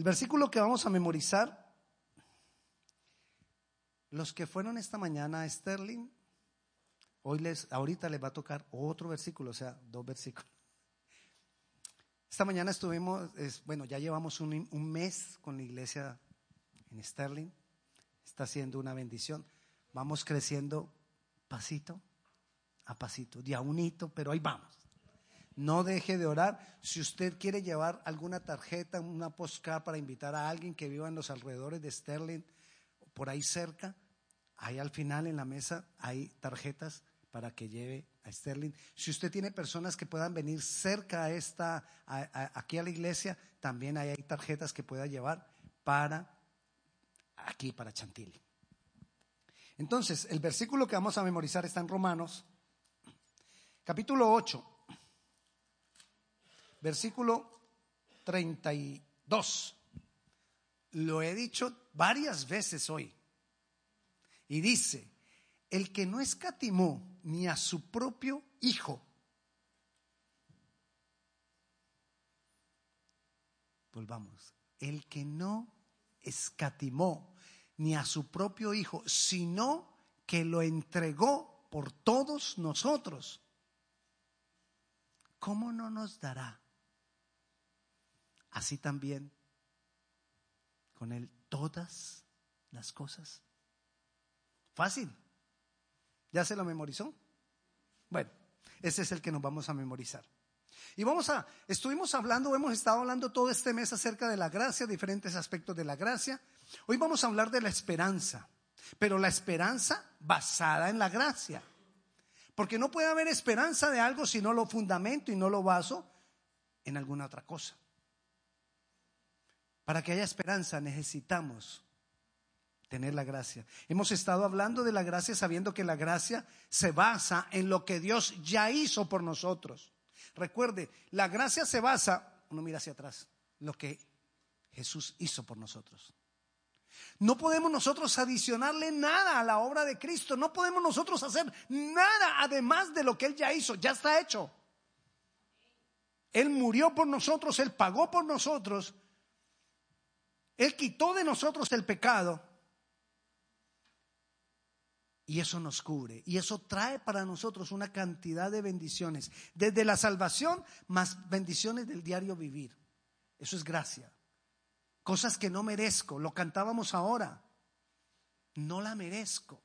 El versículo que vamos a memorizar, los que fueron esta mañana a Sterling, hoy les, ahorita les va a tocar otro versículo, o sea, dos versículos. Esta mañana estuvimos, bueno, ya llevamos un, un mes con la iglesia en Sterling, está siendo una bendición. Vamos creciendo pasito a pasito, de a unito, pero ahí vamos. No deje de orar. Si usted quiere llevar alguna tarjeta, una postcard para invitar a alguien que viva en los alrededores de Sterling, por ahí cerca, ahí al final en la mesa hay tarjetas para que lleve a Sterling. Si usted tiene personas que puedan venir cerca a esta, aquí a la iglesia, también hay tarjetas que pueda llevar para aquí, para Chantilly. Entonces, el versículo que vamos a memorizar está en Romanos, capítulo 8, versículo 32. Lo he dicho varias veces hoy. Y dice, el que no escatimó ni a su propio hijo. Volvamos, el que no escatimó ni a su propio hijo, sino que lo entregó por todos nosotros. ¿Cómo no nos dará? Así también con él todas las cosas. Fácil. ¿Ya se lo memorizó? Bueno, ese es el que nos vamos a memorizar. Y vamos a, estuvimos hablando, hemos estado hablando todo este mes acerca de la gracia, diferentes aspectos de la gracia. Hoy vamos a hablar de la esperanza, pero la esperanza basada en la gracia. Porque no puede haber esperanza de algo si no lo fundamento y no lo baso en alguna otra cosa. Para que haya esperanza necesitamos tener la gracia. Hemos estado hablando de la gracia sabiendo que la gracia se basa en lo que Dios ya hizo por nosotros. Recuerde, la gracia se basa, uno mira hacia atrás, lo que Jesús hizo por nosotros. No podemos nosotros adicionarle nada a la obra de Cristo. No podemos nosotros hacer nada además de lo que Él ya hizo. Ya está hecho. Él murió por nosotros, Él pagó por nosotros. Él quitó de nosotros el pecado. Y eso nos cubre. Y eso trae para nosotros una cantidad de bendiciones. Desde la salvación, más bendiciones del diario vivir. Eso es gracia. Cosas que no merezco. Lo cantábamos ahora. No la merezco.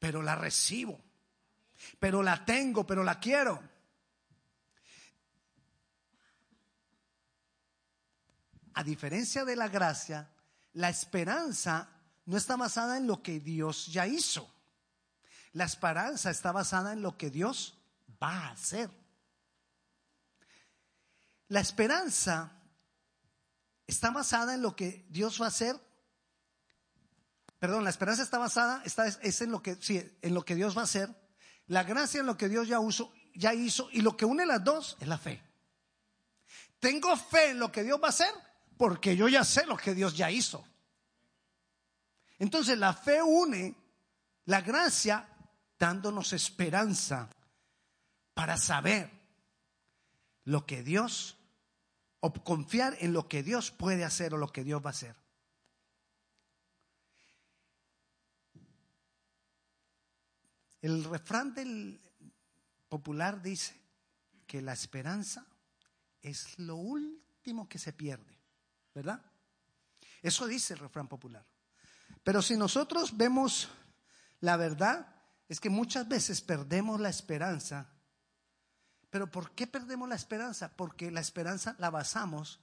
Pero la recibo. Pero la tengo, pero la quiero. A diferencia de la gracia, la esperanza no está basada en lo que Dios ya hizo. La esperanza está basada en lo que Dios va a hacer. La esperanza está basada en lo que Dios va a hacer. Perdón, la esperanza está basada, está, es en lo que, sí, en lo que Dios va a hacer. La gracia en lo que Dios ya, ya hizo. Y lo que une las dos es la fe. Tengo fe en lo que Dios va a hacer porque yo ya sé lo que Dios ya hizo. Entonces la fe une la gracia dándonos esperanza para saber lo que Dios, o confiar en lo que Dios puede hacer o lo que Dios va a hacer. El refrán del popular dice que la esperanza es lo último que se pierde, ¿verdad? Eso dice el refrán popular. Pero si nosotros vemos la verdad, es que muchas veces perdemos la esperanza. Pero ¿por qué perdemos la esperanza? Porque la esperanza la basamos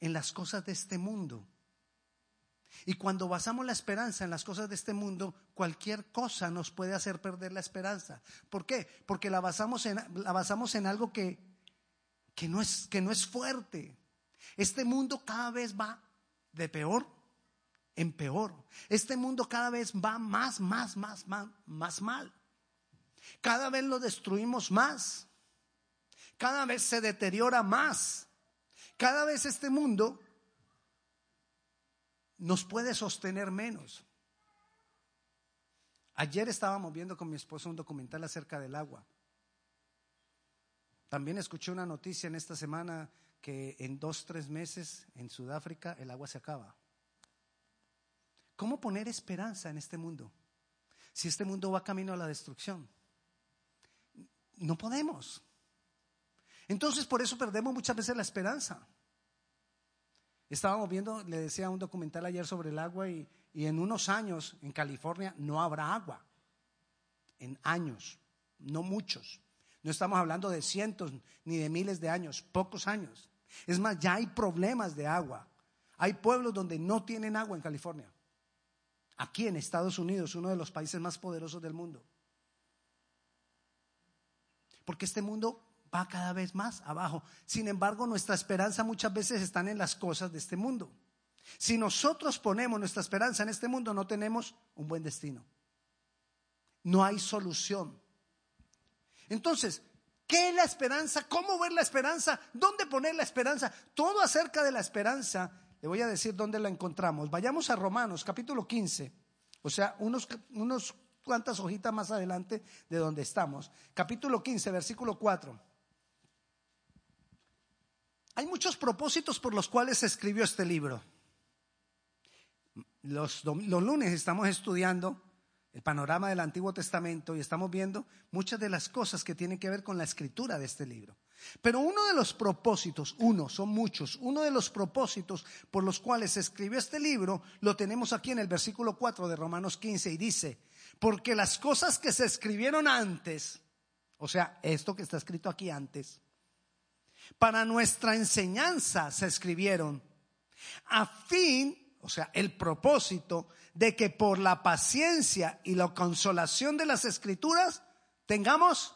en las cosas de este mundo. Y cuando basamos la esperanza en las cosas de este mundo, cualquier cosa nos puede hacer perder la esperanza. ¿Por qué? Porque la basamos en, la basamos en algo que, que, no es, que no es fuerte. Este mundo cada vez va de peor en peor. Este mundo cada vez va más, más, más, más, más mal. Cada vez lo destruimos más. Cada vez se deteriora más. Cada vez este mundo nos puede sostener menos. Ayer estábamos viendo con mi esposo un documental acerca del agua. También escuché una noticia en esta semana que en dos, tres meses en Sudáfrica el agua se acaba. ¿Cómo poner esperanza en este mundo? Si este mundo va camino a la destrucción. No podemos. Entonces por eso perdemos muchas veces la esperanza. Estábamos viendo, le decía un documental ayer sobre el agua y, y en unos años en California no habrá agua. En años, no muchos. No estamos hablando de cientos ni de miles de años, pocos años. Es más, ya hay problemas de agua. Hay pueblos donde no tienen agua en California. Aquí en Estados Unidos, uno de los países más poderosos del mundo. Porque este mundo va cada vez más abajo. Sin embargo, nuestra esperanza muchas veces está en las cosas de este mundo. Si nosotros ponemos nuestra esperanza en este mundo, no tenemos un buen destino. No hay solución. Entonces, ¿Qué es la esperanza? ¿Cómo ver la esperanza? ¿Dónde poner la esperanza? Todo acerca de la esperanza, le voy a decir dónde la encontramos. Vayamos a Romanos, capítulo 15, o sea, unos, unos cuantas hojitas más adelante de donde estamos. Capítulo 15, versículo 4. Hay muchos propósitos por los cuales se escribió este libro. Los, los lunes estamos estudiando el panorama del Antiguo Testamento y estamos viendo muchas de las cosas que tienen que ver con la escritura de este libro. Pero uno de los propósitos, uno, son muchos, uno de los propósitos por los cuales se escribió este libro lo tenemos aquí en el versículo 4 de Romanos 15 y dice, porque las cosas que se escribieron antes, o sea, esto que está escrito aquí antes, para nuestra enseñanza se escribieron, a fin, o sea, el propósito de que por la paciencia y la consolación de las escrituras tengamos...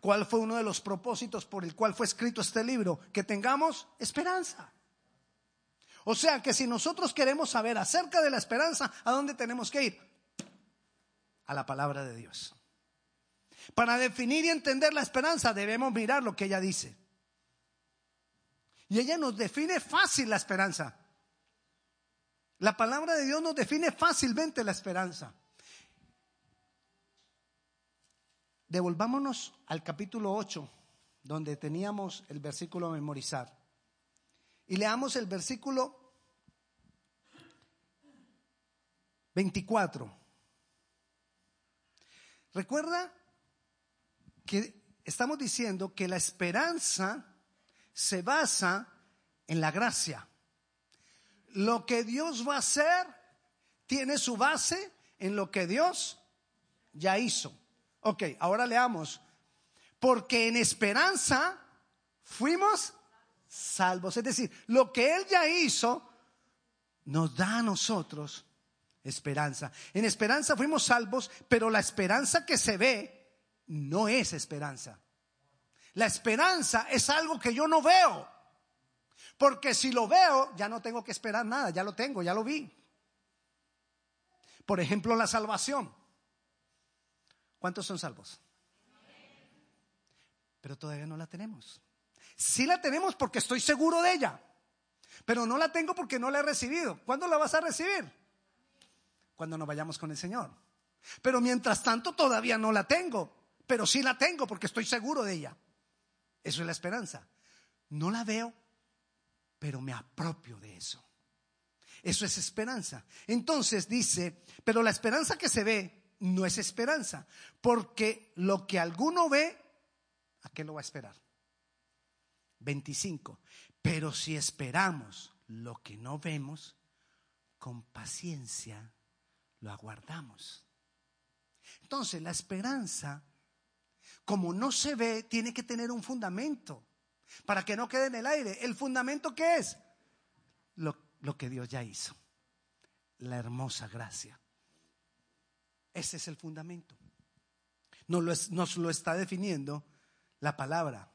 ¿Cuál fue uno de los propósitos por el cual fue escrito este libro? Que tengamos esperanza. O sea que si nosotros queremos saber acerca de la esperanza, ¿a dónde tenemos que ir? A la palabra de Dios. Para definir y entender la esperanza debemos mirar lo que ella dice. Y ella nos define fácil la esperanza. La palabra de Dios nos define fácilmente la esperanza. Devolvámonos al capítulo 8, donde teníamos el versículo a memorizar. Y leamos el versículo 24. Recuerda que estamos diciendo que la esperanza se basa en la gracia lo que Dios va a hacer tiene su base en lo que Dios ya hizo. Ok, ahora leamos. Porque en esperanza fuimos salvos. Es decir, lo que Él ya hizo nos da a nosotros esperanza. En esperanza fuimos salvos, pero la esperanza que se ve no es esperanza. La esperanza es algo que yo no veo. Porque si lo veo, ya no tengo que esperar nada, ya lo tengo, ya lo vi. Por ejemplo, la salvación. ¿Cuántos son salvos? Pero todavía no la tenemos. Sí la tenemos porque estoy seguro de ella, pero no la tengo porque no la he recibido. ¿Cuándo la vas a recibir? Cuando nos vayamos con el Señor. Pero mientras tanto todavía no la tengo, pero sí la tengo porque estoy seguro de ella. Eso es la esperanza. No la veo, pero me apropio de eso. Eso es esperanza. Entonces dice, pero la esperanza que se ve no es esperanza, porque lo que alguno ve, ¿a qué lo va a esperar? 25. Pero si esperamos lo que no vemos, con paciencia lo aguardamos. Entonces, la esperanza, como no se ve, tiene que tener un fundamento para que no quede en el aire. ¿El fundamento qué es? Lo, que Dios ya hizo. La hermosa gracia. Ese es el fundamento. Nos lo, nos lo está definiendo la palabra.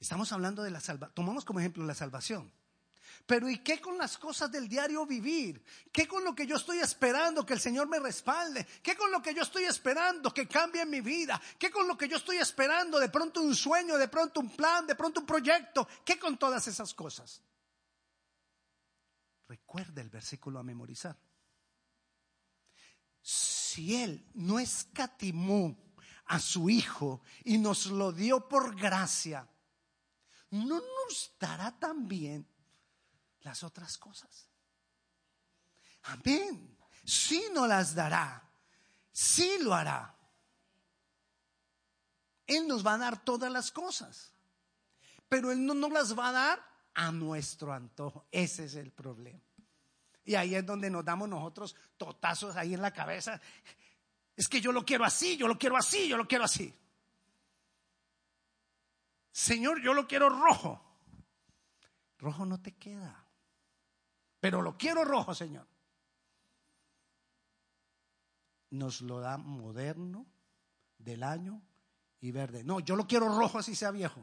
Estamos hablando de la salvación. Tomamos como ejemplo la salvación. Pero ¿y qué con las cosas del diario vivir? ¿Qué con lo que yo estoy esperando que el Señor me respalde? ¿Qué con lo que yo estoy esperando que cambie mi vida? ¿Qué con lo que yo estoy esperando de pronto un sueño, de pronto un plan, de pronto un proyecto? ¿Qué con todas esas cosas? Recuerda el versículo a memorizar. Si Él no escatimó a su Hijo y nos lo dio por gracia, ¿no nos dará también las otras cosas? Amén. Sí nos las dará. Sí lo hará. Él nos va a dar todas las cosas. Pero Él no nos las va a dar a nuestro antojo. Ese es el problema. Y ahí es donde nos damos nosotros totazos ahí en la cabeza. Es que yo lo quiero así, yo lo quiero así, yo lo quiero así. Señor, yo lo quiero rojo. Rojo no te queda. Pero lo quiero rojo, Señor. Nos lo da moderno del año y verde. No, yo lo quiero rojo así sea viejo.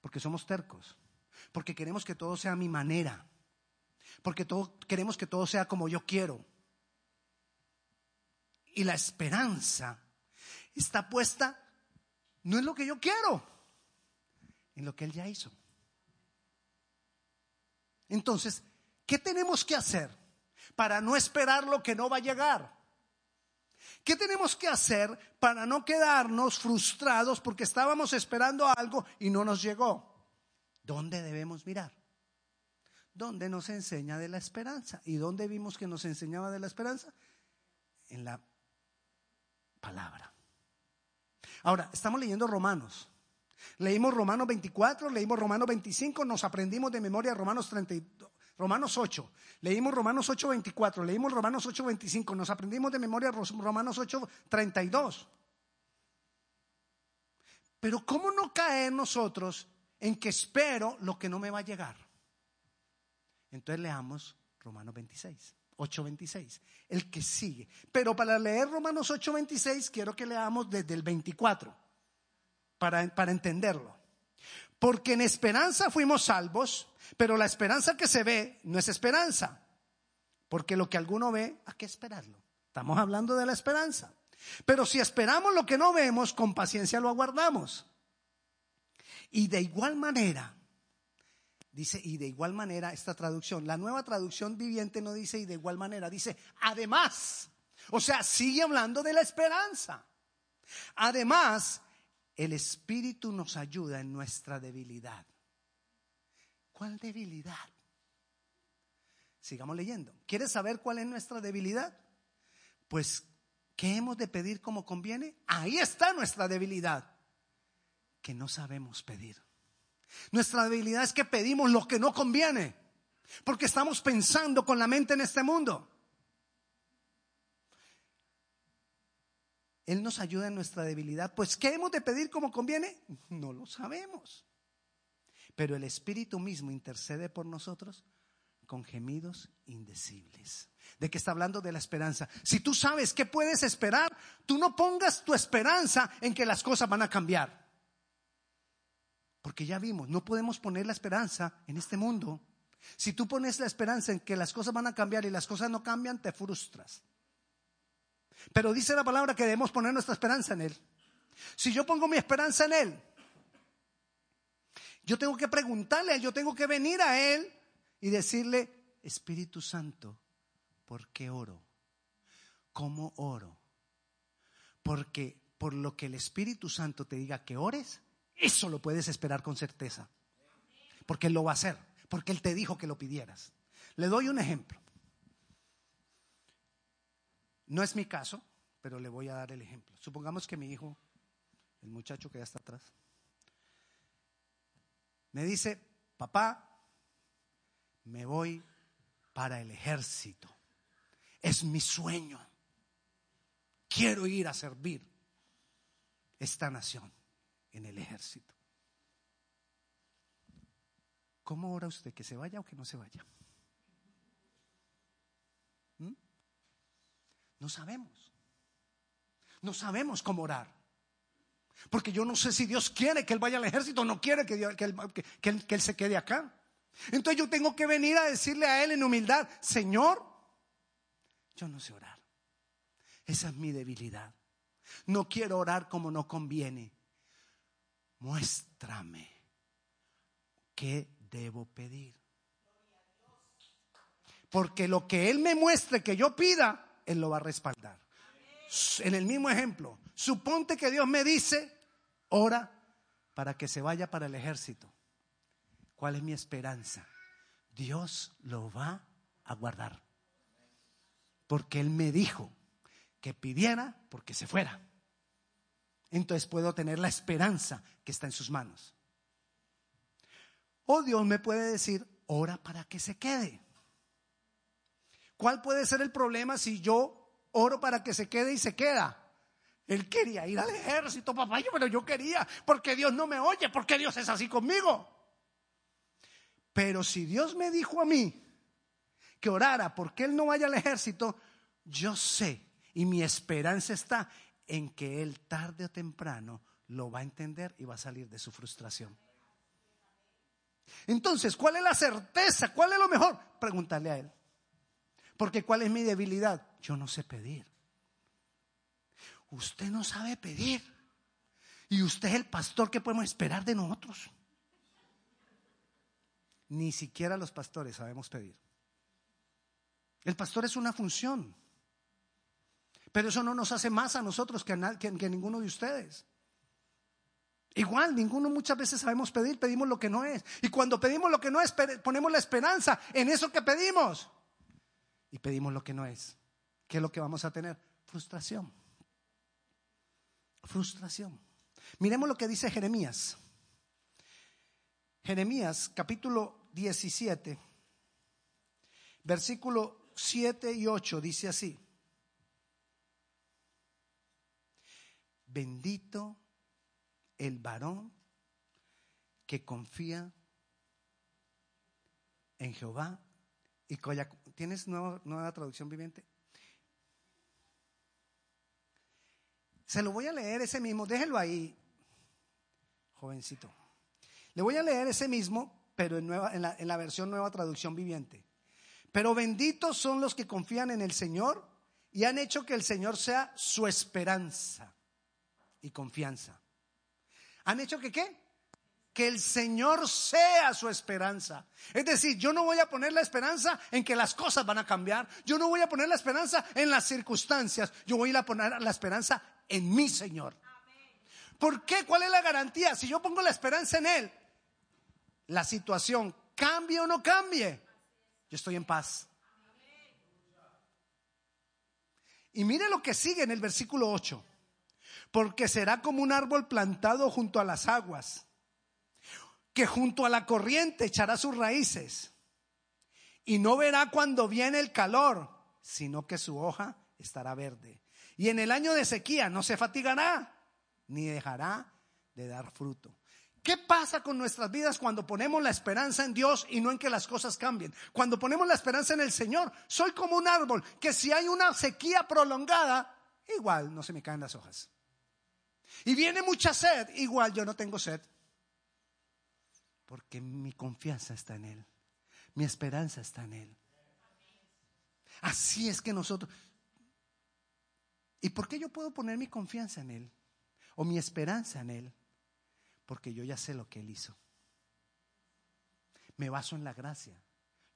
Porque somos tercos. Porque queremos que todo sea a mi manera. Porque queremos que todo sea como yo quiero. Y la esperanza está puesta no en lo que yo quiero, en lo que Él ya hizo. Entonces, ¿qué tenemos que hacer para no esperar lo que no va a llegar? ¿Qué tenemos que hacer para no quedarnos frustrados porque estábamos esperando algo y no nos llegó? ¿Dónde debemos mirar? ¿Dónde nos enseña de la esperanza? ¿Y dónde vimos que nos enseñaba de la esperanza? En la palabra. Ahora, estamos leyendo Romanos. Leímos Romanos 24, leímos Romanos 25, nos aprendimos de memoria Romanos 32, Romanos 8, leímos Romanos 8, 24, leímos Romanos 8, 25, nos aprendimos de memoria Romanos 8, 32. Pero ¿cómo no caer nosotros en que espero lo que no me va a llegar. Entonces leamos Romanos 26, 8:26, el que sigue. Pero para leer Romanos 8:26 quiero que leamos desde el 24, para, para entenderlo. Porque en esperanza fuimos salvos, pero la esperanza que se ve no es esperanza. Porque lo que alguno ve, ¿a qué esperarlo? Estamos hablando de la esperanza. Pero si esperamos lo que no vemos, con paciencia lo aguardamos. Y de igual manera, dice, y de igual manera esta traducción, la nueva traducción viviente no dice y de igual manera, dice además. O sea, sigue hablando de la esperanza. Además, el Espíritu nos ayuda en nuestra debilidad. ¿Cuál debilidad? Sigamos leyendo. ¿Quieres saber cuál es nuestra debilidad? Pues, ¿qué hemos de pedir como conviene? Ahí está nuestra debilidad que no sabemos pedir. Nuestra debilidad es que pedimos lo que no conviene, porque estamos pensando con la mente en este mundo. Él nos ayuda en nuestra debilidad. Pues, ¿qué hemos de pedir como conviene? No lo sabemos. Pero el Espíritu mismo intercede por nosotros con gemidos indecibles. ¿De qué está hablando? De la esperanza. Si tú sabes qué puedes esperar, tú no pongas tu esperanza en que las cosas van a cambiar. Porque ya vimos, no podemos poner la esperanza en este mundo. Si tú pones la esperanza en que las cosas van a cambiar y las cosas no cambian, te frustras. Pero dice la palabra que debemos poner nuestra esperanza en Él. Si yo pongo mi esperanza en Él, yo tengo que preguntarle yo tengo que venir a Él y decirle, Espíritu Santo, ¿por qué oro? ¿Cómo oro? Porque por lo que el Espíritu Santo te diga que ores, eso lo puedes esperar con certeza. Porque Él lo va a hacer. Porque Él te dijo que lo pidieras. Le doy un ejemplo. No es mi caso, pero le voy a dar el ejemplo. Supongamos que mi hijo, el muchacho que ya está atrás, me dice, papá, me voy para el ejército. Es mi sueño. Quiero ir a servir esta nación en el ejército. ¿Cómo ora usted? ¿Que se vaya o que no se vaya? No sabemos. No sabemos cómo orar. Porque yo no sé si Dios quiere que él vaya al ejército o no quiere que, él, que él se quede acá. Entonces yo tengo que venir a decirle a él en humildad, Señor, yo no sé orar. Esa es mi debilidad. No quiero orar como no conviene muéstrame qué debo pedir. Porque lo que Él me muestre que yo pida, Él lo va a respaldar. En el mismo ejemplo, suponte que Dios me dice, ora para que se vaya para el ejército. ¿Cuál es mi esperanza? Dios lo va a guardar. Porque Él me dijo que pidiera porque se fuera. Entonces puedo tener la esperanza que está en sus manos. O Dios me puede decir, ora para que se quede. ¿Cuál puede ser el problema si yo oro para que se quede y se queda? Él quería ir al ejército, papá, yo, pero yo quería, porque Dios no me oye, porque Dios es así conmigo. Pero si Dios me dijo a mí que orara porque Él no vaya al ejército, yo sé y mi esperanza está en que Él tarde o temprano lo va a entender y va a salir de su frustración. Entonces, ¿cuál es la certeza? ¿Cuál es lo mejor? Pregúntale a Él. Porque ¿cuál es mi debilidad? Yo no sé pedir. Usted no sabe pedir. Y usted es el pastor que podemos esperar de nosotros. Ni siquiera los pastores sabemos pedir. El pastor es una función. Pero eso no nos hace más a nosotros que a, que, que ninguno de ustedes. Igual, ninguno muchas veces sabemos pedir, pedimos lo que no es. Y cuando pedimos lo que no es, ponemos la esperanza en eso que pedimos. Y pedimos lo que no es. ¿Qué es lo que vamos a tener? Frustración. Frustración. Miremos lo que dice Jeremías. Jeremías capítulo 17, versículo 7 y 8 dice así. Bendito el varón que confía en Jehová y. ¿Tienes nueva, nueva traducción viviente? Se lo voy a leer ese mismo, déjelo ahí, jovencito. Le voy a leer ese mismo, pero en, nueva, en, la, en la versión nueva traducción viviente. Pero benditos son los que confían en el Señor y han hecho que el Señor sea su esperanza y confianza. ¿Han hecho que qué? Que el Señor sea su esperanza. Es decir, yo no voy a poner la esperanza en que las cosas van a cambiar. Yo no voy a poner la esperanza en las circunstancias. Yo voy a poner la esperanza en mi Señor. ¿Por qué? ¿Cuál es la garantía? Si yo pongo la esperanza en Él, la situación cambie o no cambie, yo estoy en paz. Y mire lo que sigue en el versículo 8 porque será como un árbol plantado junto a las aguas, que junto a la corriente echará sus raíces, y no verá cuando viene el calor, sino que su hoja estará verde. Y en el año de sequía no se fatigará, ni dejará de dar fruto. ¿Qué pasa con nuestras vidas cuando ponemos la esperanza en Dios y no en que las cosas cambien? Cuando ponemos la esperanza en el Señor, soy como un árbol que si hay una sequía prolongada, igual no se me caen las hojas. Y viene mucha sed, igual yo no tengo sed. Porque mi confianza está en Él. Mi esperanza está en Él. Así es que nosotros... ¿Y por qué yo puedo poner mi confianza en Él? O mi esperanza en Él. Porque yo ya sé lo que Él hizo. Me baso en la gracia.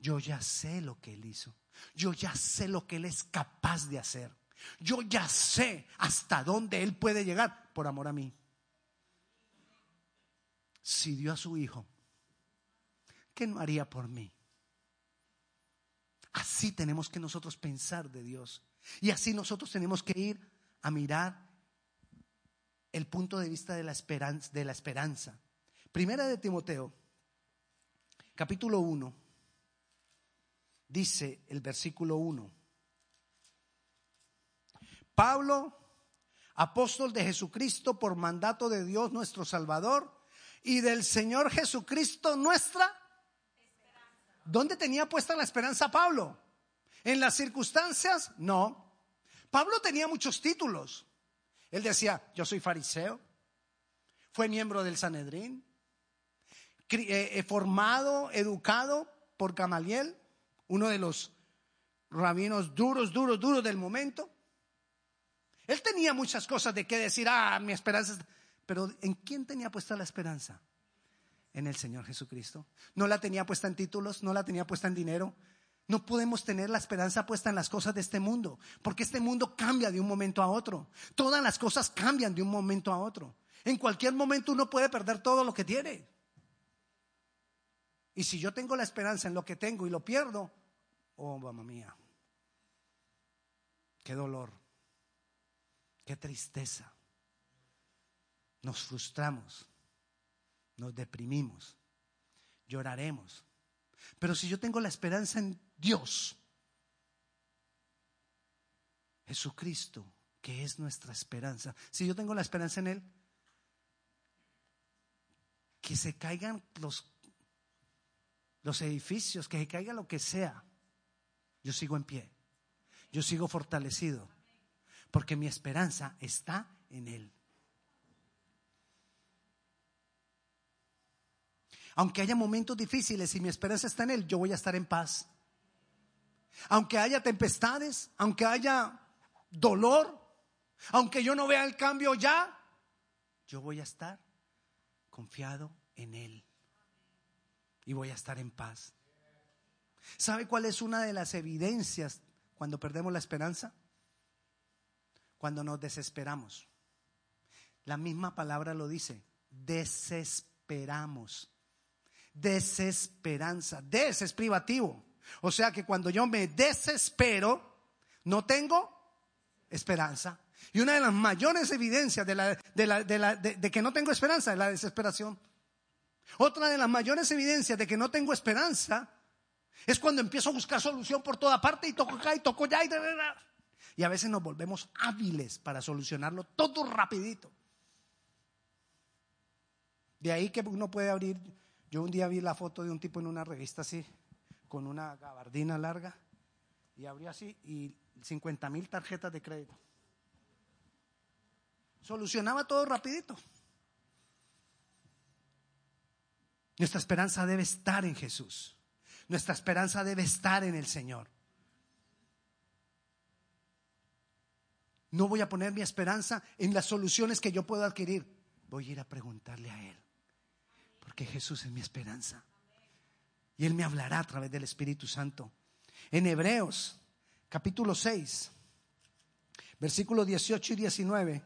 Yo ya sé lo que Él hizo. Yo ya sé lo que Él es capaz de hacer. Yo ya sé hasta dónde Él puede llegar por amor a mí. Si dio a su Hijo, ¿qué no haría por mí? Así tenemos que nosotros pensar de Dios. Y así nosotros tenemos que ir a mirar el punto de vista de la esperanza. De la esperanza. Primera de Timoteo, capítulo 1, dice el versículo 1. Pablo, apóstol de Jesucristo por mandato de Dios nuestro Salvador y del Señor Jesucristo nuestra. ¿Dónde tenía puesta la esperanza Pablo? ¿En las circunstancias? No. Pablo tenía muchos títulos. Él decía, yo soy fariseo, fue miembro del Sanedrín, eh, eh, formado, educado por Gamaliel, uno de los rabinos duros, duros, duros del momento. Él tenía muchas cosas de qué decir, ah, mi esperanza. Pero ¿en quién tenía puesta la esperanza? En el Señor Jesucristo. No la tenía puesta en títulos, no la tenía puesta en dinero, No podemos tener la esperanza puesta en las cosas de este mundo, porque este mundo cambia de un momento a otro. Todas las cosas cambian de un momento a otro. En cualquier momento uno puede perder todo lo que tiene. Y si yo tengo la esperanza en lo que tengo y lo pierdo, oh mamá mía, qué dolor, qué tristeza. Nos frustramos, nos deprimimos, lloraremos. Pero si yo tengo la esperanza en Dios, Jesucristo, que es nuestra esperanza, si yo tengo la esperanza en Él, que se caigan los, los edificios, que se caiga lo que sea, yo sigo en pie, yo sigo fortalecido, porque mi esperanza está en Él. Aunque haya momentos difíciles y mi esperanza está en Él, yo voy a estar en paz. Aunque haya tempestades, aunque haya dolor, aunque yo no vea el cambio ya, yo voy a estar confiado en Él. Y voy a estar en paz. ¿Sabe cuál es una de las evidencias cuando perdemos la esperanza? Cuando nos desesperamos. La misma palabra lo dice, desesperamos desesperanza. Des es privativo. O sea que cuando yo me desespero, no tengo esperanza. Y una de las mayores evidencias de, que no tengo esperanza es la desesperación. Otra de las mayores evidencias de que no tengo esperanza es cuando empiezo a buscar solución por toda parte y toco acá y toco ya y, y a veces nos volvemos hábiles para solucionarlo todo rapidito. De ahí que uno puede abrir yo un día vi la foto de un tipo en una revista así, con una gabardina larga, y abrió así y 50 mil tarjetas de crédito. Solucionaba todo rapidito. Nuestra esperanza debe estar en Jesús. Nuestra esperanza debe estar en el Señor. No voy a poner mi esperanza en las soluciones que yo puedo adquirir. Voy a ir a preguntarle a Él porque Jesús es mi esperanza. Y Él me hablará a través del Espíritu Santo. En Hebreos, capítulo 6, versículos 18 y 19,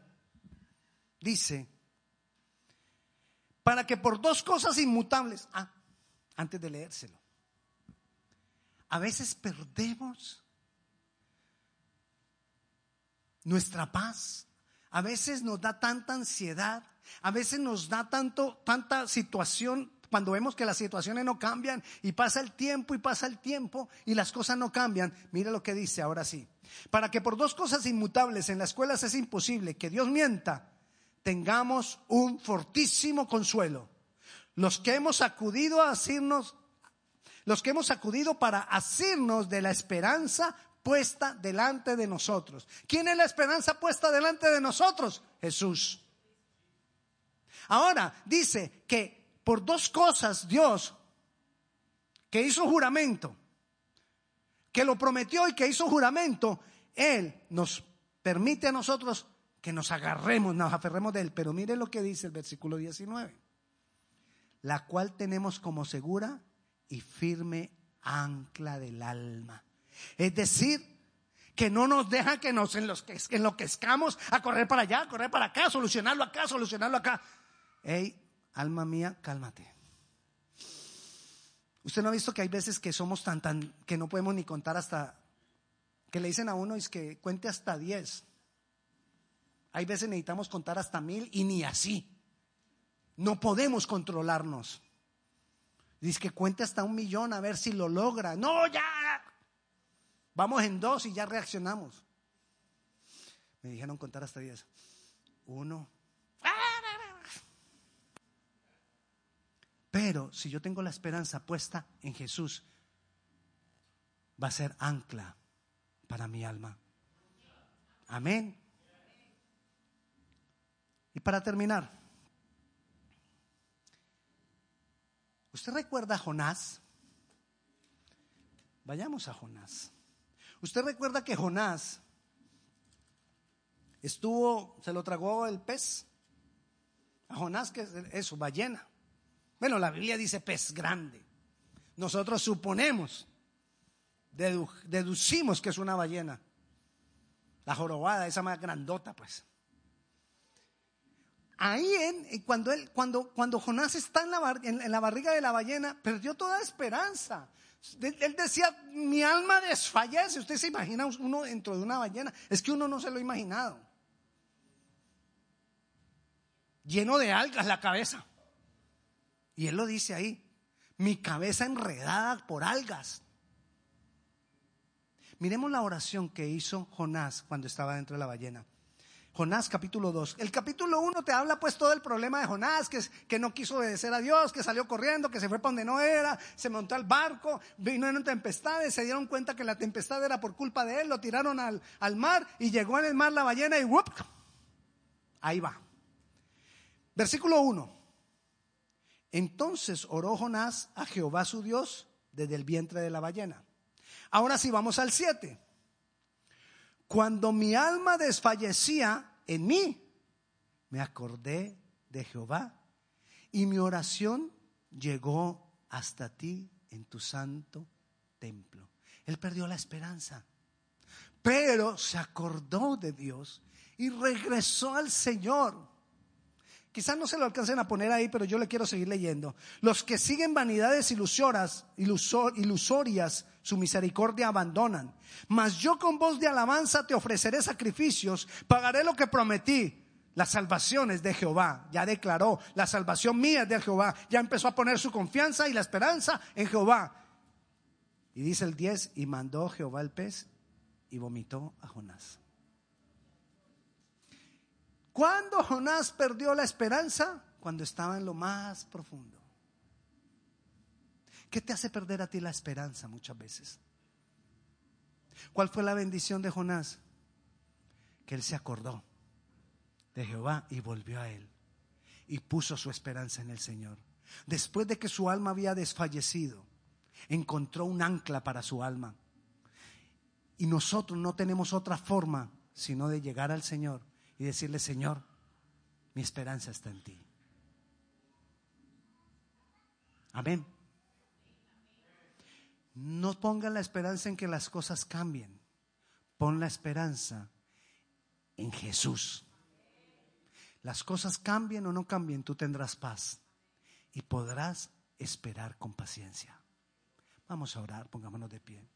dice, para que por dos cosas inmutables, ah, antes de leérselo, a veces perdemos nuestra paz, a veces nos da tanta ansiedad, a veces nos da tanto, tanta situación cuando vemos que las situaciones no cambian y pasa el tiempo y pasa el tiempo y las cosas no cambian. Mira lo que dice ahora sí. Para que por dos cosas inmutables en las escuelas es imposible que Dios mienta, tengamos un fortísimo consuelo. Los que hemos acudido a asirnos, los que hemos acudido para asirnos de la esperanza puesta delante de nosotros. ¿Quién es la esperanza puesta delante de nosotros? Jesús. Ahora dice que por dos cosas Dios, que hizo juramento, que lo prometió y que hizo juramento, Él nos permite a nosotros que nos agarremos, nos aferremos de Él. Pero mire lo que dice el versículo 19, la cual tenemos como segura y firme ancla del alma. Es decir, que no nos deja que nos enloquezcamos a correr para allá, correr para acá, solucionarlo acá, solucionarlo acá hey, alma mía, cálmate. Usted no ha visto que hay veces que somos tan, tan, que no podemos ni contar hasta, que le dicen a uno es que cuente hasta diez. Hay veces necesitamos contar hasta mil y ni así. No podemos controlarnos. Dice que cuente hasta un millón a ver si lo logra. No, ya. Vamos en dos y ya reaccionamos. Me dijeron contar hasta diez. Uno, Pero si yo tengo la esperanza puesta en Jesús, va a ser ancla para mi alma. Amén. Y para terminar, ¿usted recuerda a Jonás? Vayamos a Jonás. ¿Usted recuerda que Jonás estuvo, se lo tragó el pez? A Jonás, que es su ballena. Bueno, la Biblia dice pez grande. Nosotros suponemos dedu- deducimos que es una ballena. La jorobada, esa más grandota, pues. Ahí en, cuando, él, cuando, cuando Jonás está en la, en la barriga de la ballena, perdió toda esperanza. Él decía, mi alma desfallece. Usted se imagina uno dentro de una ballena. Es que uno no se lo ha imaginado. Lleno de algas la cabeza. Y él lo dice ahí, mi cabeza enredada por algas. Miremos la oración que hizo Jonás cuando estaba dentro de la ballena. Jonás capítulo 2. El capítulo 1 te habla pues todo el problema de Jonás, que, que no quiso obedecer a Dios, que salió corriendo, que se fue para donde no era, se montó al barco, vino en tempestades, se dieron cuenta que la tempestad era por culpa de él, lo tiraron al, al mar y llegó en el mar la ballena y ¡wup! Ahí va. Versículo 1. Entonces oró Jonás a Jehová su Dios desde el vientre de la ballena. Ahora sí, vamos al 7. Cuando mi alma desfallecía en mí, me acordé de Jehová y mi oración llegó hasta ti en tu santo templo. Él perdió la esperanza, pero se acordó de Dios y regresó al Señor. Quizás no se lo alcancen a poner ahí, pero yo le quiero seguir leyendo. Los que siguen vanidades ilusoras, ilusor- ilusorias, su misericordia abandonan. Mas yo con voz de alabanza te ofreceré sacrificios, pagaré lo que prometí. Las salvaciones de Jehová, ya declaró, la salvación mía es de Jehová. Ya empezó a poner su confianza y la esperanza en Jehová. Y dice el 10, y mandó Jehová el pez y vomitó a Jonás. ¿Cuándo Jonás perdió la esperanza? Cuando estaba en lo más profundo. ¿Qué te hace perder a ti la esperanza muchas veces? ¿Cuál fue la bendición de Jonás? Que él se acordó de Jehová y volvió a él y puso su esperanza en el Señor. Después de que su alma había desfallecido, encontró un ancla para su alma. Y nosotros no tenemos otra forma sino de llegar al Señor y decirle, Señor, mi esperanza está en ti. Amén. No ponga la esperanza en que las cosas cambien. Pon la esperanza en Jesús. Las cosas cambien o no cambien, tú tendrás paz y podrás esperar con paciencia. Vamos a orar, pongámonos de pie.